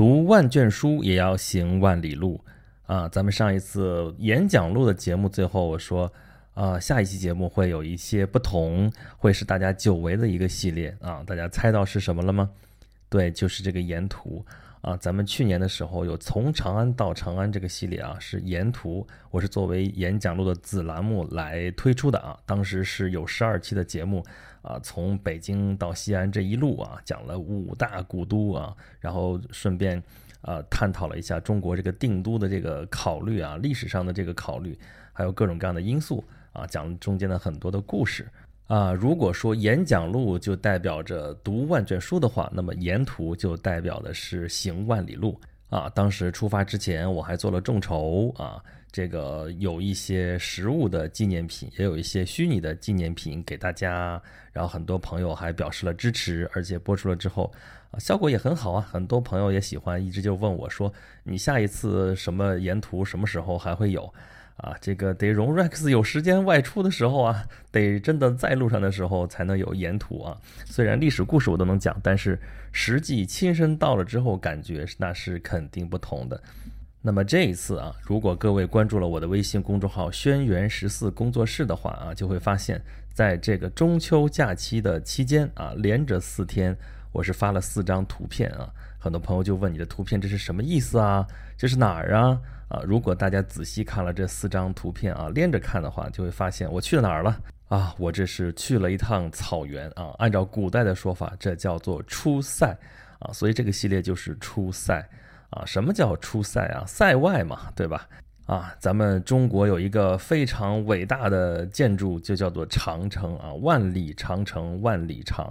读万卷书也要行万里路啊！咱们上一次演讲录的节目，最后我说啊，下一期节目会有一些不同，会是大家久违的一个系列啊！大家猜到是什么了吗？对，就是这个沿途啊！咱们去年的时候有从长安到长安这个系列啊，是沿途，我是作为演讲录的子栏目来推出的啊。当时是有十二期的节目。啊，从北京到西安这一路啊，讲了五大古都啊，然后顺便啊探讨了一下中国这个定都的这个考虑啊，历史上的这个考虑，还有各种各样的因素啊，讲中间的很多的故事啊。如果说演讲路就代表着读万卷书的话，那么沿途就代表的是行万里路啊。当时出发之前，我还做了众筹啊。这个有一些实物的纪念品，也有一些虚拟的纪念品给大家。然后很多朋友还表示了支持，而且播出了之后，啊，效果也很好啊。很多朋友也喜欢，一直就问我说：“你下一次什么沿途什么时候还会有？”啊，这个得容 Rex 有时间外出的时候啊，得真的在路上的时候才能有沿途啊。虽然历史故事我都能讲，但是实际亲身到了之后，感觉那是肯定不同的。那么这一次啊，如果各位关注了我的微信公众号“轩辕十四工作室”的话啊，就会发现，在这个中秋假期的期间啊，连着四天，我是发了四张图片啊。很多朋友就问你的图片这是什么意思啊？这是哪儿啊？啊，如果大家仔细看了这四张图片啊，连着看的话，就会发现我去哪儿了啊？我这是去了一趟草原啊。按照古代的说法，这叫做出塞啊，所以这个系列就是出塞。啊，什么叫出塞啊？塞外嘛，对吧？啊，咱们中国有一个非常伟大的建筑，就叫做长城啊，万里长城万里长，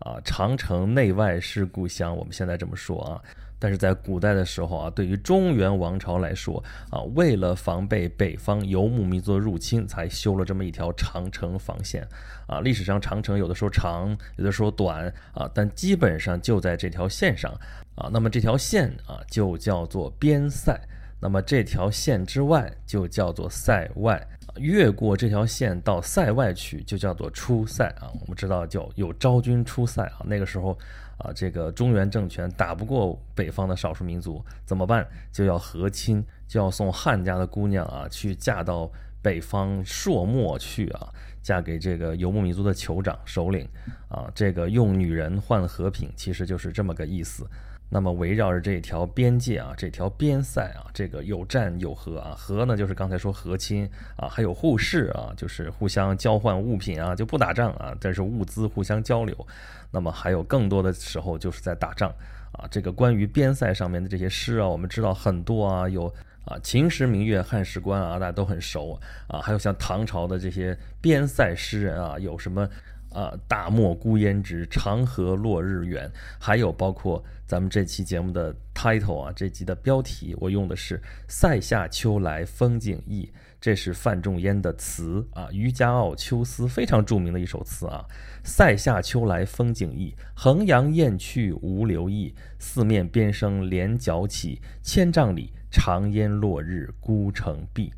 啊，长城内外是故乡，我们现在这么说啊。但是在古代的时候啊，对于中原王朝来说啊，为了防备北方游牧民族的入侵，才修了这么一条长城防线啊。历史上长城有的时候长，有的时候短啊，但基本上就在这条线上啊。那么这条线啊，就叫做边塞。那么这条线之外，就叫做塞外。越过这条线到塞外去，就叫做出塞啊。我们知道叫有昭君出塞啊，那个时候。啊，这个中原政权打不过北方的少数民族怎么办？就要和亲，就要送汉家的姑娘啊，去嫁到北方朔漠去啊，嫁给这个游牧民族的酋长首领啊。这个用女人换和平，其实就是这么个意思。那么围绕着这条边界啊，这条边塞啊，这个有战有和啊，和呢就是刚才说和亲啊，还有互市啊，就是互相交换物品啊，就不打仗啊，但是物资互相交流。那么还有更多的时候就是在打仗啊。这个关于边塞上面的这些诗啊，我们知道很多啊，有啊秦时明月汉时关啊，大家都很熟啊。还有像唐朝的这些边塞诗人啊，有什么？啊，大漠孤烟直，长河落日圆。还有包括咱们这期节目的 title 啊，这集的标题我用的是“塞下秋来风景异”，这是范仲淹的词啊，《渔家傲·秋思》非常著名的一首词啊。塞下秋来风景异，衡阳雁去无留意。四面边声连角起，千丈里长烟落日孤城闭。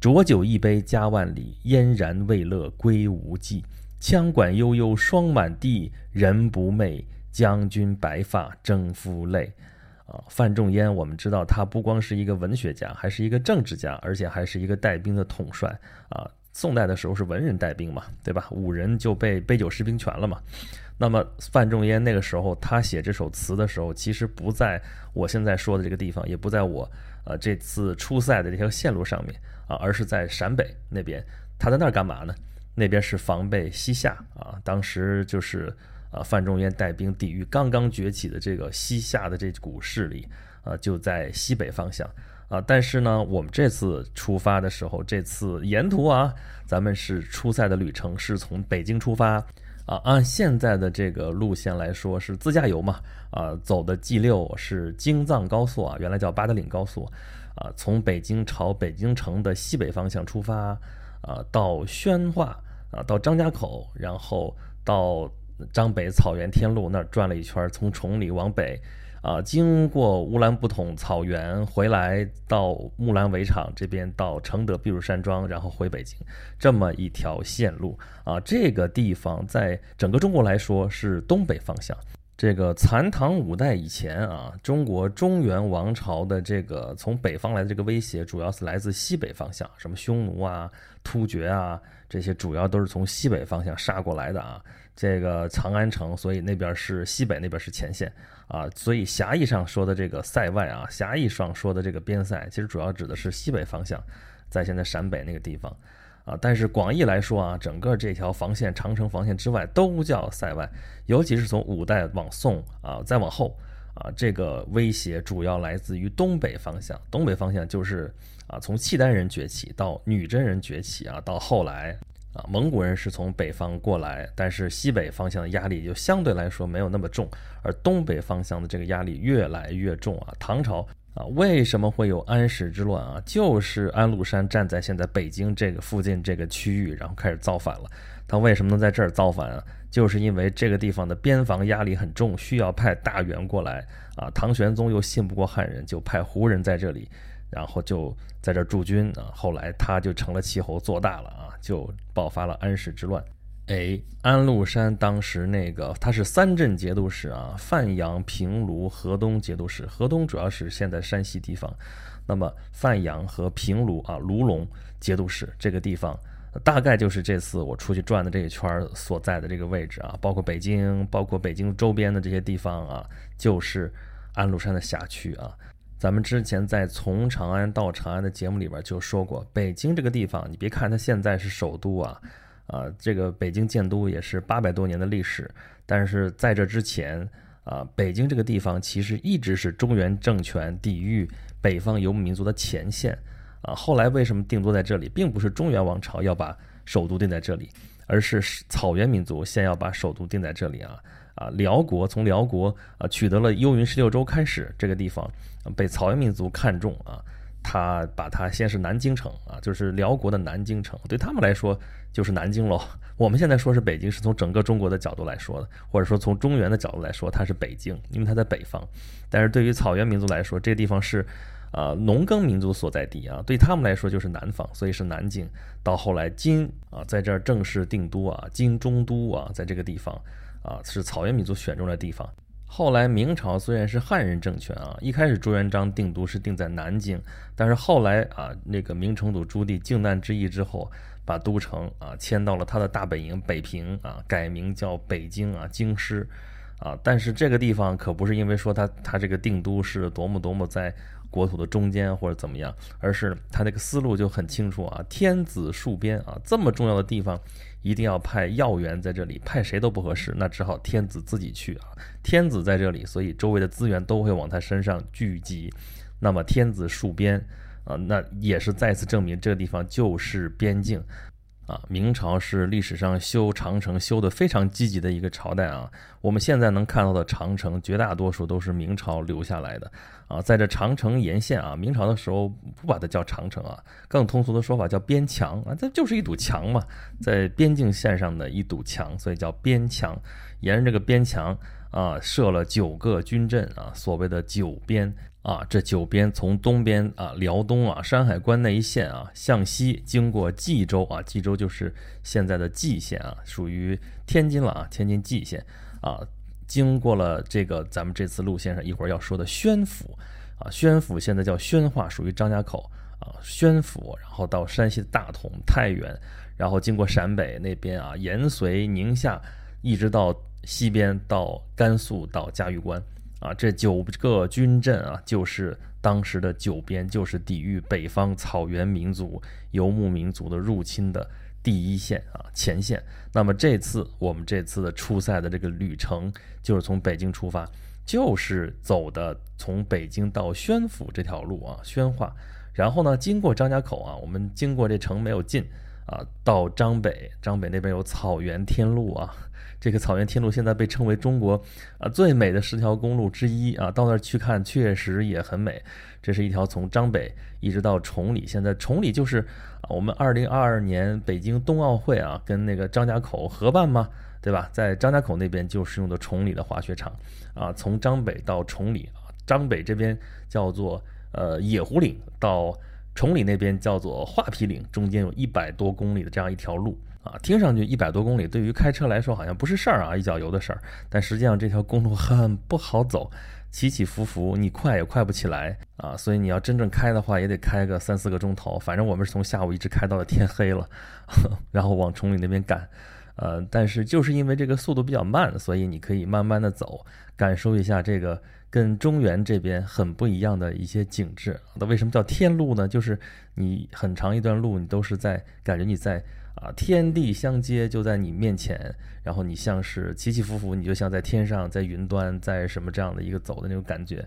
浊酒一杯家万里，燕然未勒归无计。羌管悠悠霜满地，人不寐。将军白发征夫泪。啊，范仲淹，我们知道他不光是一个文学家，还是一个政治家，而且还是一个带兵的统帅。啊，宋代的时候是文人带兵嘛，对吧？武人就被杯酒释兵权了嘛。那么范仲淹那个时候他写这首词的时候，其实不在我现在说的这个地方，也不在我呃这次出塞的这条线路上面啊，而是在陕北那边。他在那儿干嘛呢？那边是防备西夏啊，当时就是啊，范仲淹带兵抵御刚刚崛起的这个西夏的这股势力啊，就在西北方向啊。但是呢，我们这次出发的时候，这次沿途啊，咱们是出塞的旅程是从北京出发啊，按现在的这个路线来说是自驾游嘛啊，走的 G 六是京藏高速啊，原来叫八达岭高速啊，从北京朝北京城的西北方向出发。啊，到宣化啊，到张家口，然后到张北草原天路那儿转了一圈，从崇礼往北，啊，经过乌兰布统草原回来，到木兰围场这边，到承德避暑山庄，然后回北京，这么一条线路啊，这个地方在整个中国来说是东北方向。这个残唐五代以前啊，中国中原王朝的这个从北方来的这个威胁，主要是来自西北方向，什么匈奴啊、突厥啊，这些主要都是从西北方向杀过来的啊。这个长安城，所以那边是西北，那边是前线啊。所以狭义上说的这个塞外啊，狭义上说的这个边塞，其实主要指的是西北方向，在现在陕北那个地方。啊，但是广义来说啊，整个这条防线长城防线之外都叫塞外，尤其是从五代往宋啊，再往后啊，这个威胁主要来自于东北方向。东北方向就是啊，从契丹人崛起到女真人崛起啊，到后来啊，蒙古人是从北方过来，但是西北方向的压力就相对来说没有那么重，而东北方向的这个压力越来越重啊，唐朝。啊，为什么会有安史之乱啊？就是安禄山站在现在北京这个附近这个区域，然后开始造反了。他为什么能在这儿造反啊？就是因为这个地方的边防压力很重，需要派大员过来啊。唐玄宗又信不过汉人，就派胡人在这里，然后就在这驻军啊。后来他就成了气候做大了啊，就爆发了安史之乱。哎，安禄山当时那个他是三镇节度使啊，范阳、平卢、河东节度使。河东主要是现在山西地方，那么范阳和平卢啊，卢龙节度使这个地方，大概就是这次我出去转的这一圈所在的这个位置啊，包括北京，包括北京周边的这些地方啊，就是安禄山的辖区啊。咱们之前在从长安到长安的节目里边就说过，北京这个地方，你别看它现在是首都啊。啊，这个北京建都也是八百多年的历史，但是在这之前啊，北京这个地方其实一直是中原政权抵御北方游牧民族的前线啊。后来为什么定都在这里，并不是中原王朝要把首都定在这里，而是草原民族先要把首都定在这里啊啊！辽国从辽国啊取得了幽云十六州开始，这个地方被草原民族看中啊。他把它先是南京城啊，就是辽国的南京城，对他们来说就是南京喽。我们现在说是北京，是从整个中国的角度来说的，或者说从中原的角度来说，它是北京，因为它在北方。但是对于草原民族来说，这个地方是啊农耕民族所在地啊，对他们来说就是南方，所以是南京。到后来金啊在这儿正式定都啊，金中都啊，在这个地方啊是草原民族选中的地方。后来明朝虽然是汉人政权啊，一开始朱元璋定都是定在南京，但是后来啊，那个明成祖朱棣靖难之役之后，把都城啊迁到了他的大本营北平啊，改名叫北京啊，京师啊。但是这个地方可不是因为说他他这个定都是多么多么在国土的中间或者怎么样，而是他那个思路就很清楚啊，天子戍边啊，这么重要的地方。一定要派要员在这里，派谁都不合适，那只好天子自己去啊。天子在这里，所以周围的资源都会往他身上聚集。那么天子戍边啊，那也是再次证明这个地方就是边境。啊，明朝是历史上修长城修得非常积极的一个朝代啊。我们现在能看到的长城，绝大多数都是明朝留下来的啊。在这长城沿线啊，明朝的时候不把它叫长城啊，更通俗的说法叫边墙啊，这就是一堵墙嘛，在边境线上的一堵墙，所以叫边墙。沿着这个边墙啊，设了九个军阵啊，所谓的九边。啊，这九边从东边啊，辽东啊，山海关那一线啊，向西经过冀州啊，冀州就是现在的蓟县啊，属于天津了啊，天津蓟县啊，经过了这个咱们这次路线上一会儿要说的宣府啊，宣府现在叫宣化，属于张家口啊，宣府，然后到山西的大同、太原，然后经过陕北那边啊，延绥、宁夏，一直到西边到甘肃到嘉峪关。啊，这九个军阵啊，就是当时的九边，就是抵御北方草原民族、游牧民族的入侵的第一线啊，前线。那么这次我们这次的出赛的这个旅程，就是从北京出发，就是走的从北京到宣府这条路啊，宣化，然后呢，经过张家口啊，我们经过这城没有进啊，到张北，张北那边有草原天路啊。这个草原天路现在被称为中国啊最美的十条公路之一啊，到那儿去看确实也很美。这是一条从张北一直到崇礼，现在崇礼就是我们二零二二年北京冬奥会啊跟那个张家口合办嘛，对吧？在张家口那边就是用的崇礼的滑雪场啊，从张北到崇礼啊，张北这边叫做呃野狐岭，到崇礼那边叫做画皮岭，中间有一百多公里的这样一条路。啊，听上去一百多公里对于开车来说好像不是事儿啊，一脚油的事儿。但实际上这条公路很不好走，起起伏伏，你快也快不起来啊。所以你要真正开的话，也得开个三四个钟头。反正我们是从下午一直开到了天黑了，然后往崇礼那边赶。呃，但是就是因为这个速度比较慢，所以你可以慢慢的走，感受一下这个跟中原这边很不一样的一些景致。那为什么叫天路呢？就是你很长一段路，你都是在感觉你在啊天地相接，就在你面前，然后你像是起起伏伏，你就像在天上，在云端，在什么这样的一个走的那种感觉，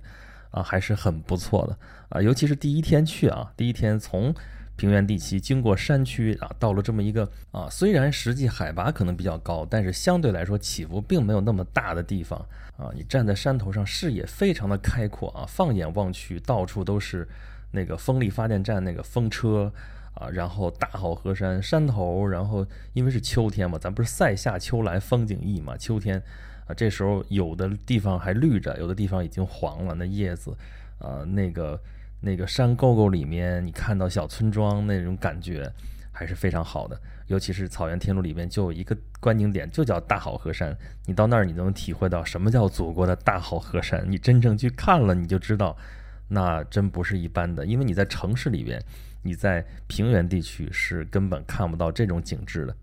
啊，还是很不错的啊。尤其是第一天去啊，第一天从。平原地区经过山区啊，到了这么一个啊，虽然实际海拔可能比较高，但是相对来说起伏并没有那么大的地方啊。你站在山头上，视野非常的开阔啊，放眼望去，到处都是那个风力发电站那个风车啊，然后大好河山山头，然后因为是秋天嘛，咱不是塞下秋来风景异嘛，秋天啊，这时候有的地方还绿着，有的地方已经黄了，那叶子啊，那个。那个山沟沟里面，你看到小村庄那种感觉还是非常好的。尤其是草原天路里面就有一个观景点，就叫大好河山。你到那儿，你能体会到什么叫祖国的大好河山。你真正去看了，你就知道，那真不是一般的。因为你在城市里边，你在平原地区是根本看不到这种景致的。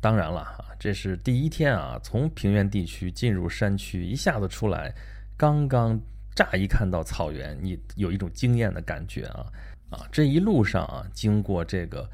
当然了，这是第一天啊，从平原地区进入山区，一下子出来，刚刚。乍一看到草原，你有一种惊艳的感觉啊啊！这一路上啊，经过这个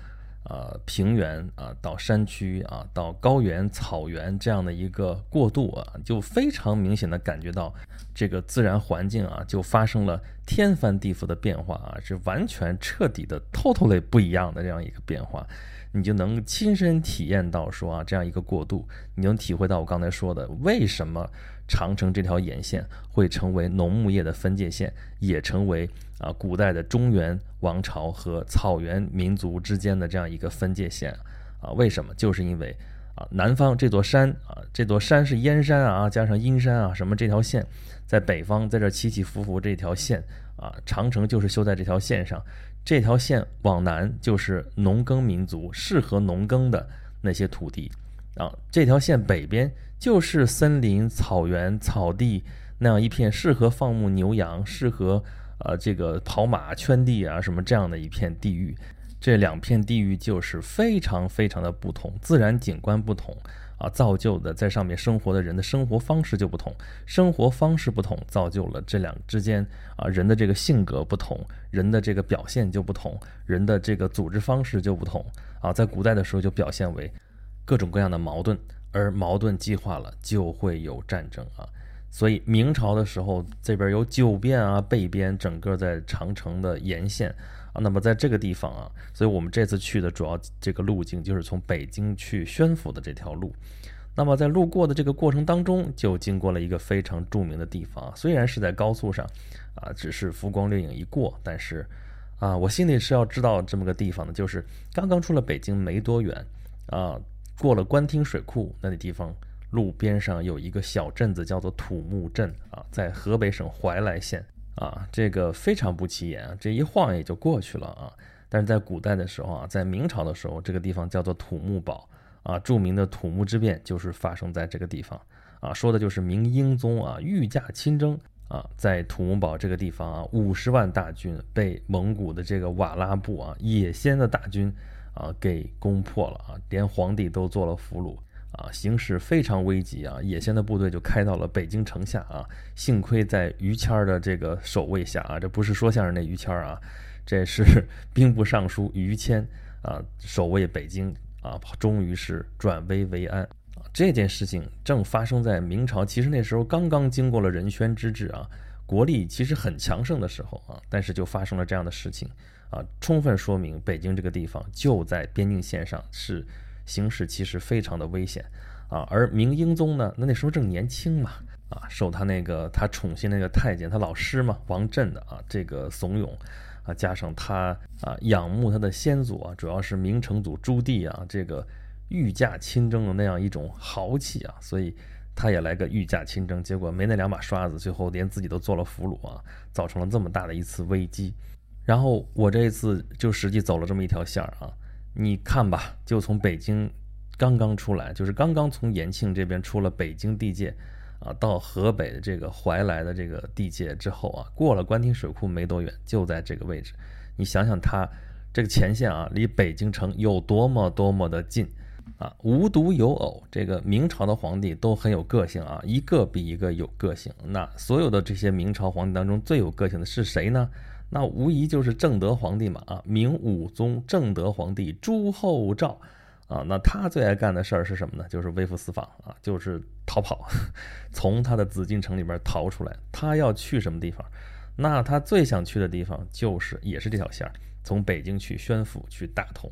呃平原啊，到山区啊，到高原、草原这样的一个过渡啊，就非常明显的感觉到这个自然环境啊，就发生了天翻地覆的变化啊，是完全彻底的 totally 不一样的这样一个变化，你就能亲身体验到说啊，这样一个过渡，你能体会到我刚才说的为什么。长城这条沿线会成为农牧业的分界线，也成为啊古代的中原王朝和草原民族之间的这样一个分界线啊？为什么？就是因为啊南方这座山啊，这座山是燕山啊，加上阴山啊，什么这条线，在北方在这起起伏伏这条线啊，长城就是修在这条线上，这条线往南就是农耕民族适合农耕的那些土地啊，这条线北边。就是森林、草原、草地那样一片适合放牧牛羊、适合呃这个跑马圈地啊什么这样的一片地域，这两片地域就是非常非常的不同，自然景观不同啊，造就的在上面生活的人的生活方式就不同，生活方式不同，造就了这两之间啊人的这个性格不同，人的这个表现就不同，人的这个组织方式就不同啊，在古代的时候就表现为各种各样的矛盾。而矛盾激化了，就会有战争啊！所以明朝的时候，这边有九边啊、北边，整个在长城的沿线啊。那么在这个地方啊，所以我们这次去的主要这个路径就是从北京去宣府的这条路。那么在路过的这个过程当中，就经过了一个非常著名的地方，啊虽然是在高速上啊，只是浮光掠影一过，但是啊，我心里是要知道这么个地方的，就是刚刚出了北京没多远啊。过了官厅水库那地方，路边上有一个小镇子，叫做土木镇啊，在河北省怀来县啊，这个非常不起眼啊，这一晃也就过去了啊。但是在古代的时候啊，在明朝的时候，这个地方叫做土木堡啊，著名的土木之变就是发生在这个地方啊，说的就是明英宗啊御驾亲征啊，在土木堡这个地方啊，五十万大军被蒙古的这个瓦剌部啊野先的大军。啊，给攻破了啊，连皇帝都做了俘虏啊，形势非常危急啊。野先的部队就开到了北京城下啊，幸亏在于谦的这个守卫下啊，这不是说相声那于谦啊，这是 兵部尚书于谦啊，守卫北京啊，终于是转危为安啊。这件事情正发生在明朝，其实那时候刚刚经过了仁宣之治啊，国力其实很强盛的时候啊，但是就发生了这样的事情。啊，充分说明北京这个地方就在边境线上，是形势其实非常的危险啊。而明英宗呢，那那时候正年轻嘛，啊，受他那个他宠信那个太监，他老师嘛，王振的啊，这个怂恿啊，加上他啊仰慕他的先祖啊，主要是明成祖朱棣啊，这个御驾亲征的那样一种豪气啊，所以他也来个御驾亲征，结果没那两把刷子，最后连自己都做了俘虏啊，造成了这么大的一次危机。然后我这一次就实际走了这么一条线儿啊，你看吧，就从北京刚刚出来，就是刚刚从延庆这边出了北京地界，啊，到河北的这个怀来的这个地界之后啊，过了官厅水库没多远，就在这个位置。你想想，它这个前线啊，离北京城有多么多么的近啊！无独有偶，这个明朝的皇帝都很有个性啊，一个比一个有个性。那所有的这些明朝皇帝当中，最有个性的是谁呢？那无疑就是正德皇帝嘛啊，明武宗正德皇帝朱厚照啊，那他最爱干的事儿是什么呢？就是微服私访啊，就是逃跑，从他的紫禁城里边逃出来。他要去什么地方？那他最想去的地方就是也是这条线儿，从北京去宣府去大同，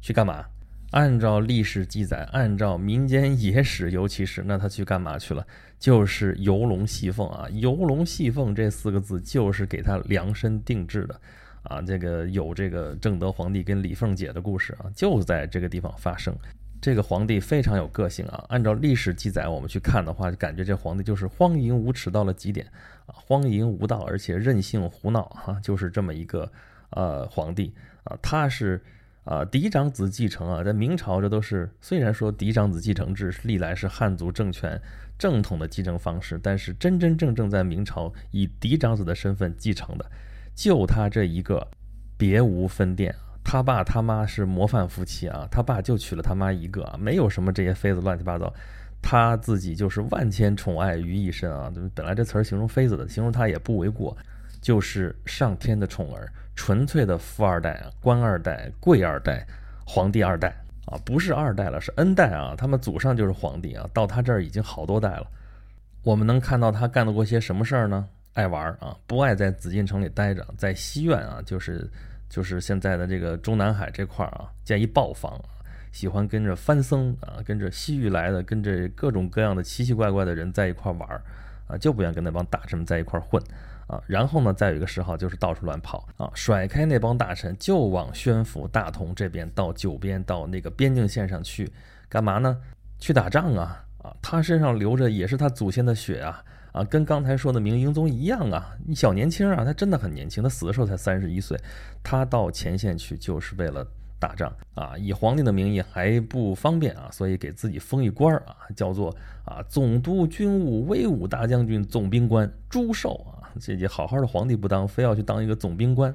去干嘛？按照历史记载，按照民间野史，尤其是那他去干嘛去了？就是游龙戏凤啊！游龙戏凤这四个字就是给他量身定制的啊！这个有这个正德皇帝跟李凤姐的故事啊，就在这个地方发生。这个皇帝非常有个性啊！按照历史记载，我们去看的话，就感觉这皇帝就是荒淫无耻到了极点啊！荒淫无道，而且任性胡闹哈，就是这么一个呃皇帝啊！他是。啊，嫡长子继承啊，在明朝这都是虽然说嫡长子继承制历来是汉族政权正统的继承方式，但是真真正正在明朝以嫡长子的身份继承的，就他这一个，别无分店。他爸他妈是模范夫妻啊，他爸就娶了他妈一个，没有什么这些妃子乱七八糟，他自己就是万千宠爱于一身啊。本来这词儿形容妃子的，形容他也不为过，就是上天的宠儿。纯粹的富二代、官二代、贵二代、皇帝二代啊，不是二代了，是 N 代啊。他们祖上就是皇帝啊，到他这儿已经好多代了。我们能看到他干得过些什么事儿呢？爱玩啊，不爱在紫禁城里待着，在西苑啊，就是就是现在的这个中南海这块儿啊，建一豹房，喜欢跟着番僧啊，跟着西域来的，跟着各种各样的奇奇怪怪的人在一块儿玩儿啊，就不愿跟那帮大臣们在一块儿混。啊，然后呢，再有一个嗜好就是到处乱跑啊，甩开那帮大臣就往宣府、大同这边到九边到那个边境线上去，干嘛呢？去打仗啊！啊，他身上流着也是他祖先的血啊！啊，跟刚才说的明英宗一样啊，你小年轻啊，他真的很年轻，他死的时候才三十一岁，他到前线去就是为了打仗啊，以皇帝的名义还不方便啊，所以给自己封一官啊，叫做啊总督军务威武大将军总兵官朱寿啊。这这好好的皇帝不当，非要去当一个总兵官，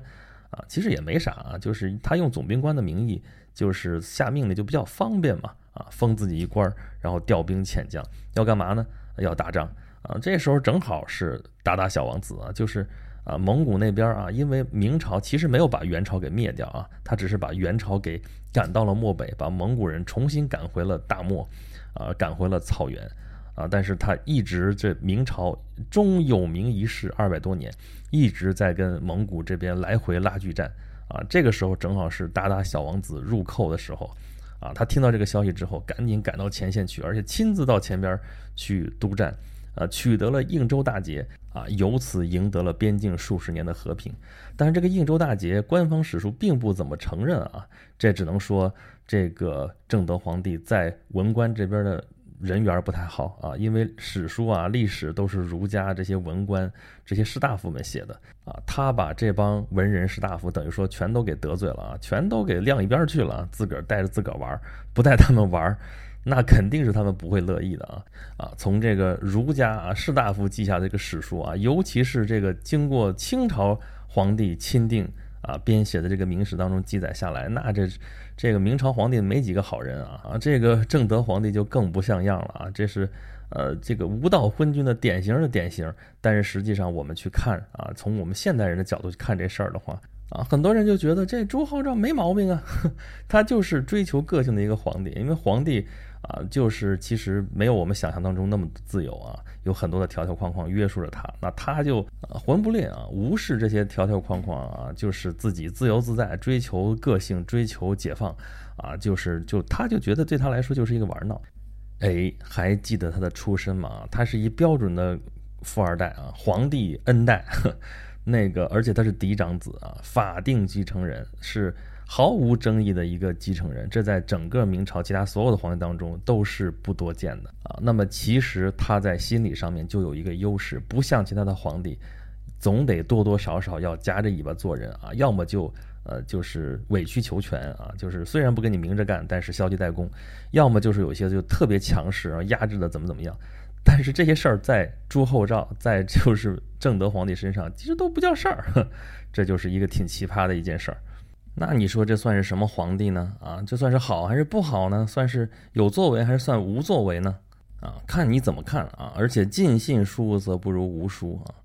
啊，其实也没啥啊，就是他用总兵官的名义，就是下命令就比较方便嘛，啊，封自己一官，然后调兵遣将，要干嘛呢？要打仗啊，这时候正好是打打小王子啊，就是啊，蒙古那边啊，因为明朝其实没有把元朝给灭掉啊，他只是把元朝给赶到了漠北，把蒙古人重新赶回了大漠，啊，赶回了草原。啊，但是他一直这明朝中有名一世二百多年，一直在跟蒙古这边来回拉锯战啊。这个时候正好是达达小王子入寇的时候，啊，他听到这个消息之后，赶紧赶到前线去，而且亲自到前边去督战，啊，取得了应州大捷啊，由此赢得了边境数十年的和平。但是这个应州大捷，官方史书并不怎么承认啊，这只能说这个正德皇帝在文官这边的。人缘不太好啊，因为史书啊、历史都是儒家这些文官、这些士大夫们写的啊。他把这帮文人士大夫等于说全都给得罪了啊，全都给晾一边去了，自个儿带着自个儿玩，不带他们玩，那肯定是他们不会乐意的啊啊！从这个儒家啊士大夫记下的这个史书啊，尤其是这个经过清朝皇帝钦定。啊，编写的这个明史当中记载下来，那这这个明朝皇帝没几个好人啊啊，这个正德皇帝就更不像样了啊，这是呃这个无道昏君的典型的典型。但是实际上我们去看啊，从我们现代人的角度去看这事儿的话啊，很多人就觉得这朱厚照没毛病啊，他就是追求个性的一个皇帝，因为皇帝。啊，就是其实没有我们想象当中那么自由啊，有很多的条条框框约束着他，那他就魂不吝啊，无视这些条条框框啊，就是自己自由自在，追求个性，追求解放啊，就是就他就觉得对他来说就是一个玩闹。哎，还记得他的出身吗？他是一标准的富二代啊，皇帝恩代，那个而且他是嫡长子啊，法定继承人是。毫无争议的一个继承人，这在整个明朝其他所有的皇帝当中都是不多见的啊。那么其实他在心理上面就有一个优势，不像其他的皇帝，总得多多少少要夹着尾巴做人啊，要么就呃，就是委曲求全啊，就是虽然不跟你明着干，但是消极怠工；要么就是有些就特别强势啊，压制的怎么怎么样。但是这些事儿在朱厚照，在就是正德皇帝身上，其实都不叫事儿，这就是一个挺奇葩的一件事儿。那你说这算是什么皇帝呢？啊，这算是好还是不好呢？算是有作为还是算无作为呢？啊，看你怎么看啊。而且尽信书则不如无书啊。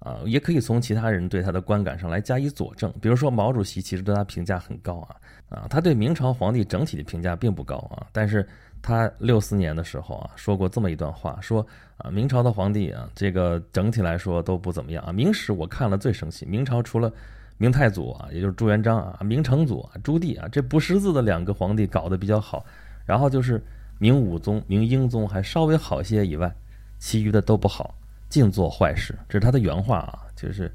啊，也可以从其他人对他的观感上来加以佐证。比如说毛主席其实对他评价很高啊，啊，他对明朝皇帝整体的评价并不高啊。但是他六四年的时候啊，说过这么一段话，说啊，明朝的皇帝啊，这个整体来说都不怎么样啊。明史我看了最生气，明朝除了明太祖啊，也就是朱元璋啊，明成祖啊，朱棣啊，这不识字的两个皇帝搞得比较好，然后就是明武宗、明英宗还稍微好些以外，其余的都不好。净做坏事，这是他的原话啊，就是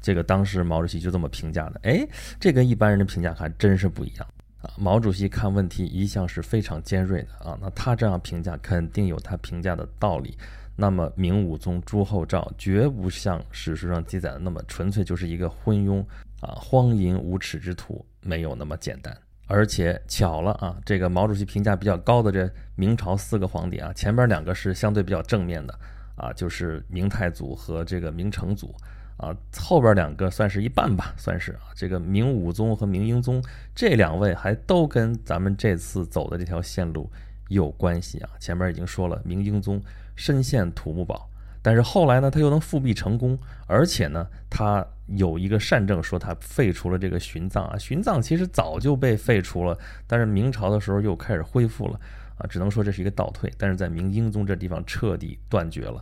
这个当时毛主席就这么评价的。哎，这跟一般人的评价还真是不一样啊。毛主席看问题一向是非常尖锐的啊，那他这样评价肯定有他评价的道理。那么明武宗朱厚照绝不像史书上记载的那么纯粹就是一个昏庸啊、荒淫无耻之徒，没有那么简单。而且巧了啊，这个毛主席评价比较高的这明朝四个皇帝啊，前边两个是相对比较正面的。啊，就是明太祖和这个明成祖，啊，后边两个算是一半吧，算是啊，这个明武宗和明英宗这两位还都跟咱们这次走的这条线路有关系啊。前面已经说了，明英宗深陷土木堡，但是后来呢，他又能复辟成功，而且呢，他有一个善政，说他废除了这个殉葬啊，殉葬其实早就被废除了，但是明朝的时候又开始恢复了。啊，只能说这是一个倒退，但是在明英宗这地方彻底断绝了。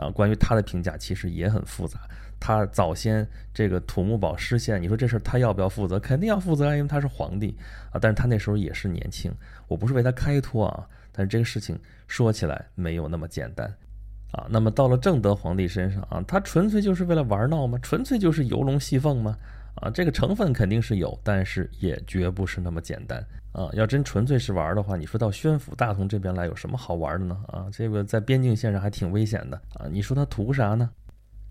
啊，关于他的评价其实也很复杂。他早先这个土木堡失陷，你说这事他要不要负责？肯定要负责，因为他是皇帝啊。但是他那时候也是年轻，我不是为他开脱啊。但是这个事情说起来没有那么简单啊。那么到了正德皇帝身上啊，他纯粹就是为了玩闹吗？纯粹就是游龙戏凤吗？啊，这个成分肯定是有，但是也绝不是那么简单。啊，要真纯粹是玩的话，你说到宣府大同这边来有什么好玩的呢？啊，这个在边境线上还挺危险的啊。你说他图啥呢？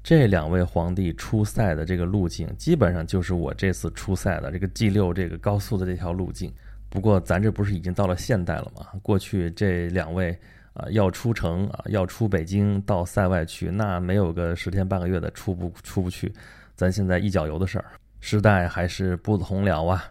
这两位皇帝出塞的这个路径，基本上就是我这次出塞的这个 G 六这个高速的这条路径。不过咱这不是已经到了现代了吗？过去这两位啊要出城啊，要出北京到塞外去，那没有个十天半个月的出不出不去。咱现在一脚油的事儿，时代还是不同了啊。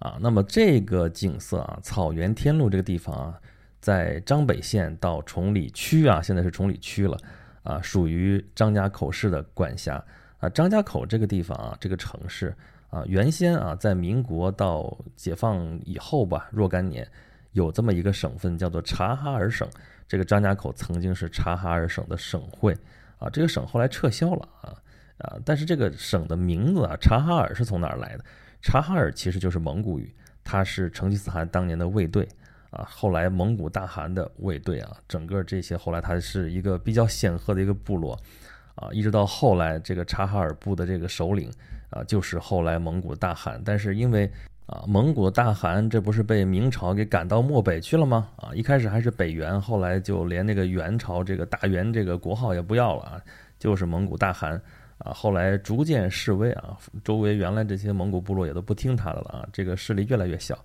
啊，那么这个景色啊，草原天路这个地方啊，在张北县到崇礼区啊，现在是崇礼区了啊，属于张家口市的管辖啊。张家口这个地方啊，这个城市啊，原先啊，在民国到解放以后吧，若干年有这么一个省份叫做察哈尔省，这个张家口曾经是察哈尔省的省会啊，这个省后来撤销了啊啊，但是这个省的名字啊，察哈尔是从哪儿来的？察哈尔其实就是蒙古语，它是成吉思汗当年的卫队啊，后来蒙古大汗的卫队啊，整个这些后来它是一个比较显赫的一个部落啊，一直到后来这个察哈尔部的这个首领啊，就是后来蒙古大汗，但是因为啊，蒙古大汗这不是被明朝给赶到漠北去了吗？啊，一开始还是北元，后来就连那个元朝这个大元这个国号也不要了啊，就是蒙古大汗。啊，后来逐渐式微啊，周围原来这些蒙古部落也都不听他的了啊，这个势力越来越小。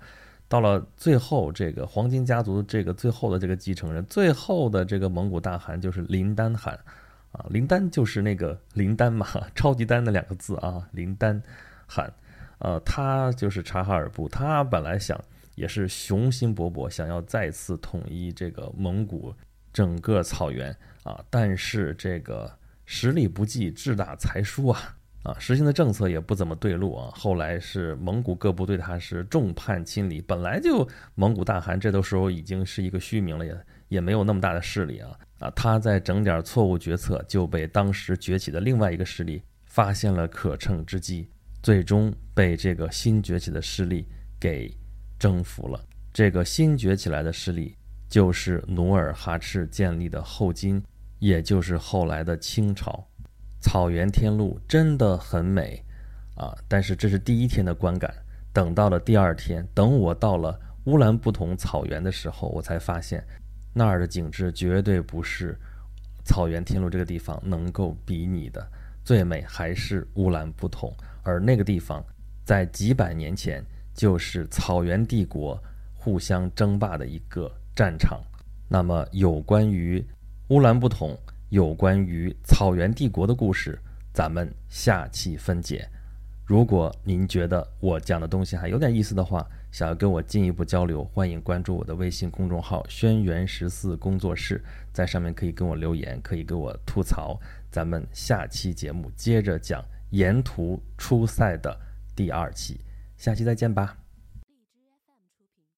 到了最后，这个黄金家族这个最后的这个继承人，最后的这个蒙古大汗就是林丹汗，啊，林丹就是那个林丹嘛，超级丹的两个字啊，林丹汗，呃，他就是察哈尔部，他本来想也是雄心勃勃，想要再次统一这个蒙古整个草原啊，但是这个。实力不济，志大才疏啊！啊，实行的政策也不怎么对路啊。后来是蒙古各部对他是众叛亲离，本来就蒙古大汗这都时候已经是一个虚名了，也也没有那么大的势力啊啊！他在整点错误决策，就被当时崛起的另外一个势力发现了可乘之机，最终被这个新崛起的势力给征服了。这个新崛起来的势力就是努尔哈赤建立的后金。也就是后来的清朝，草原天路真的很美啊！但是这是第一天的观感。等到了第二天，等我到了乌兰布统草原的时候，我才发现那儿的景致绝对不是草原天路这个地方能够比拟的。最美还是乌兰布统，而那个地方在几百年前就是草原帝国互相争霸的一个战场。那么，有关于乌兰布统、有关于草原帝国的故事，咱们下期分解。如果您觉得我讲的东西还有点意思的话，想要跟我进一步交流，欢迎关注我的微信公众号“轩辕十四工作室”，在上面可以跟我留言，可以给我吐槽。咱们下期节目接着讲沿途出塞的第二期，下期再见吧。